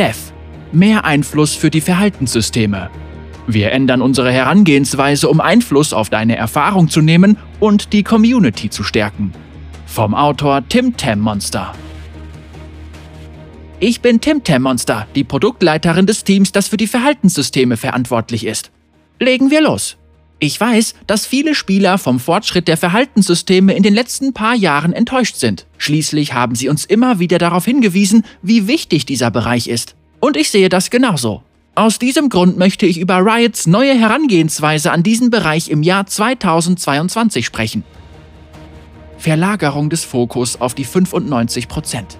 Dev. Mehr Einfluss für die Verhaltenssysteme. Wir ändern unsere Herangehensweise, um Einfluss auf deine Erfahrung zu nehmen und die Community zu stärken. Vom Autor Tim Tam Monster. Ich bin Tim Tam Monster, die Produktleiterin des Teams, das für die Verhaltenssysteme verantwortlich ist. Legen wir los. Ich weiß, dass viele Spieler vom Fortschritt der Verhaltenssysteme in den letzten paar Jahren enttäuscht sind. Schließlich haben sie uns immer wieder darauf hingewiesen, wie wichtig dieser Bereich ist. Und ich sehe das genauso. Aus diesem Grund möchte ich über Riots neue Herangehensweise an diesen Bereich im Jahr 2022 sprechen. Verlagerung des Fokus auf die 95 Prozent.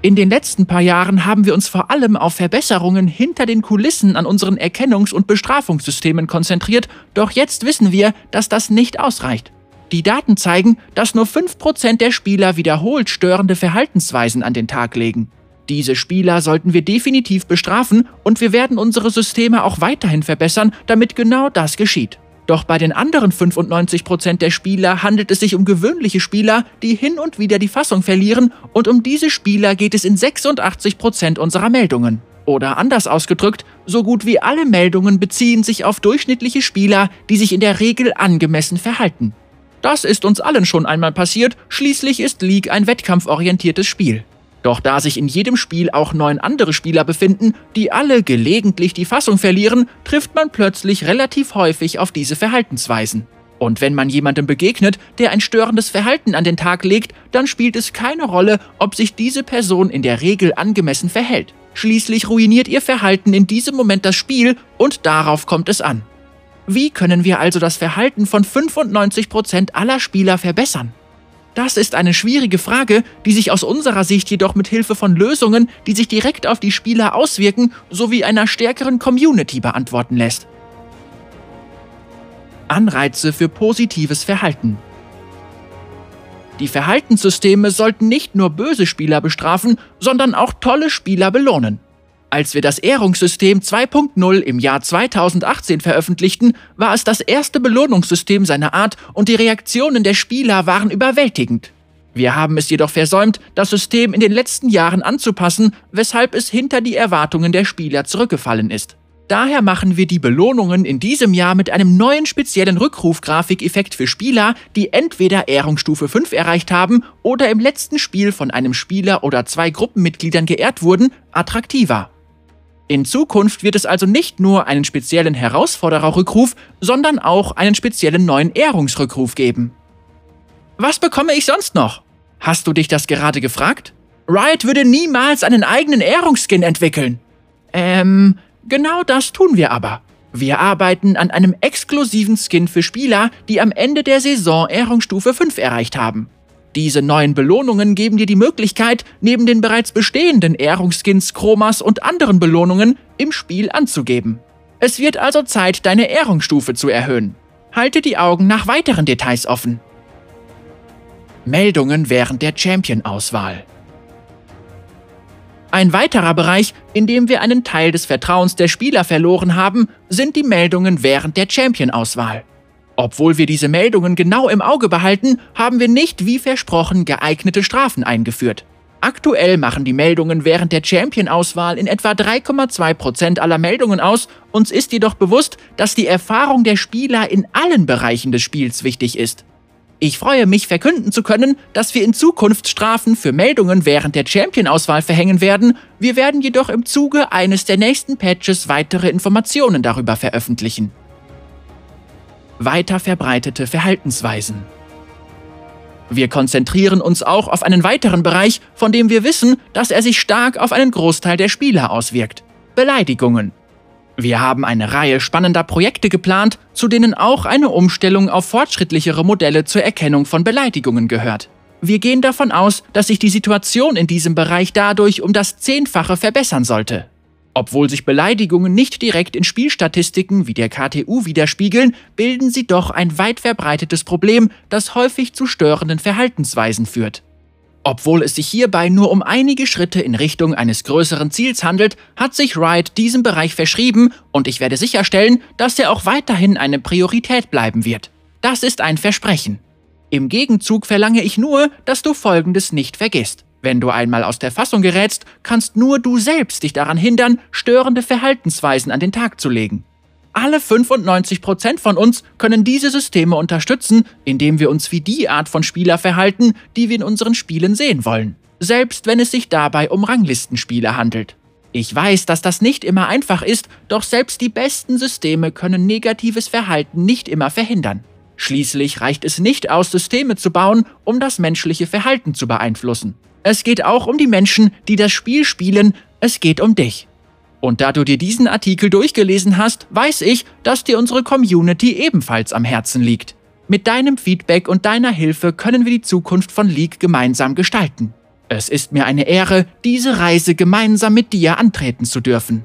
In den letzten paar Jahren haben wir uns vor allem auf Verbesserungen hinter den Kulissen an unseren Erkennungs- und Bestrafungssystemen konzentriert, doch jetzt wissen wir, dass das nicht ausreicht. Die Daten zeigen, dass nur 5% der Spieler wiederholt störende Verhaltensweisen an den Tag legen. Diese Spieler sollten wir definitiv bestrafen und wir werden unsere Systeme auch weiterhin verbessern, damit genau das geschieht. Doch bei den anderen 95% der Spieler handelt es sich um gewöhnliche Spieler, die hin und wieder die Fassung verlieren und um diese Spieler geht es in 86% unserer Meldungen. Oder anders ausgedrückt, so gut wie alle Meldungen beziehen sich auf durchschnittliche Spieler, die sich in der Regel angemessen verhalten. Das ist uns allen schon einmal passiert, schließlich ist League ein wettkampforientiertes Spiel. Doch da sich in jedem Spiel auch neun andere Spieler befinden, die alle gelegentlich die Fassung verlieren, trifft man plötzlich relativ häufig auf diese Verhaltensweisen. Und wenn man jemandem begegnet, der ein störendes Verhalten an den Tag legt, dann spielt es keine Rolle, ob sich diese Person in der Regel angemessen verhält. Schließlich ruiniert ihr Verhalten in diesem Moment das Spiel und darauf kommt es an. Wie können wir also das Verhalten von 95% aller Spieler verbessern? Das ist eine schwierige Frage, die sich aus unserer Sicht jedoch mit Hilfe von Lösungen, die sich direkt auf die Spieler auswirken, sowie einer stärkeren Community beantworten lässt. Anreize für positives Verhalten. Die Verhaltenssysteme sollten nicht nur böse Spieler bestrafen, sondern auch tolle Spieler belohnen. Als wir das Ehrungssystem 2.0 im Jahr 2018 veröffentlichten, war es das erste Belohnungssystem seiner Art und die Reaktionen der Spieler waren überwältigend. Wir haben es jedoch versäumt, das System in den letzten Jahren anzupassen, weshalb es hinter die Erwartungen der Spieler zurückgefallen ist. Daher machen wir die Belohnungen in diesem Jahr mit einem neuen speziellen Rückrufgrafikeffekt für Spieler, die entweder Ehrungsstufe 5 erreicht haben oder im letzten Spiel von einem Spieler oder zwei Gruppenmitgliedern geehrt wurden, attraktiver. In Zukunft wird es also nicht nur einen speziellen Herausfordererrückruf, sondern auch einen speziellen neuen Ehrungsrückruf geben. Was bekomme ich sonst noch? Hast du dich das gerade gefragt? Riot würde niemals einen eigenen Ehrungsskin entwickeln. Ähm, genau das tun wir aber. Wir arbeiten an einem exklusiven Skin für Spieler, die am Ende der Saison Ehrungsstufe 5 erreicht haben. Diese neuen Belohnungen geben dir die Möglichkeit, neben den bereits bestehenden Ehrungsskins, Chromas und anderen Belohnungen im Spiel anzugeben. Es wird also Zeit, deine Ehrungsstufe zu erhöhen. Halte die Augen nach weiteren Details offen. Meldungen während der Champion-Auswahl. Ein weiterer Bereich, in dem wir einen Teil des Vertrauens der Spieler verloren haben, sind die Meldungen während der Champion-Auswahl. Obwohl wir diese Meldungen genau im Auge behalten, haben wir nicht wie versprochen geeignete Strafen eingeführt. Aktuell machen die Meldungen während der Champion-Auswahl in etwa 3,2% aller Meldungen aus, uns ist jedoch bewusst, dass die Erfahrung der Spieler in allen Bereichen des Spiels wichtig ist. Ich freue mich, verkünden zu können, dass wir in Zukunft Strafen für Meldungen während der Champion-Auswahl verhängen werden, wir werden jedoch im Zuge eines der nächsten Patches weitere Informationen darüber veröffentlichen weiter verbreitete Verhaltensweisen. Wir konzentrieren uns auch auf einen weiteren Bereich, von dem wir wissen, dass er sich stark auf einen Großteil der Spieler auswirkt. Beleidigungen. Wir haben eine Reihe spannender Projekte geplant, zu denen auch eine Umstellung auf fortschrittlichere Modelle zur Erkennung von Beleidigungen gehört. Wir gehen davon aus, dass sich die Situation in diesem Bereich dadurch um das Zehnfache verbessern sollte. Obwohl sich Beleidigungen nicht direkt in Spielstatistiken wie der KTU widerspiegeln, bilden sie doch ein weit verbreitetes Problem, das häufig zu störenden Verhaltensweisen führt. Obwohl es sich hierbei nur um einige Schritte in Richtung eines größeren Ziels handelt, hat sich Riot diesem Bereich verschrieben und ich werde sicherstellen, dass er auch weiterhin eine Priorität bleiben wird. Das ist ein Versprechen. Im Gegenzug verlange ich nur, dass du Folgendes nicht vergisst. Wenn du einmal aus der Fassung gerätst, kannst nur du selbst dich daran hindern, störende Verhaltensweisen an den Tag zu legen. Alle 95% von uns können diese Systeme unterstützen, indem wir uns wie die Art von Spieler verhalten, die wir in unseren Spielen sehen wollen. Selbst wenn es sich dabei um Ranglistenspiele handelt. Ich weiß, dass das nicht immer einfach ist, doch selbst die besten Systeme können negatives Verhalten nicht immer verhindern. Schließlich reicht es nicht aus, Systeme zu bauen, um das menschliche Verhalten zu beeinflussen. Es geht auch um die Menschen, die das Spiel spielen, es geht um dich. Und da du dir diesen Artikel durchgelesen hast, weiß ich, dass dir unsere Community ebenfalls am Herzen liegt. Mit deinem Feedback und deiner Hilfe können wir die Zukunft von League gemeinsam gestalten. Es ist mir eine Ehre, diese Reise gemeinsam mit dir antreten zu dürfen.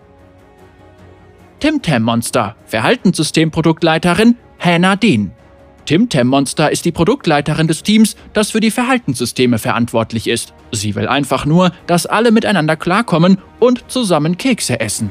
Tim Monster, Verhaltenssystemproduktleiterin Hannah Dean. Tim Monster ist die Produktleiterin des Teams, das für die Verhaltenssysteme verantwortlich ist. Sie will einfach nur, dass alle miteinander klarkommen und zusammen Kekse essen.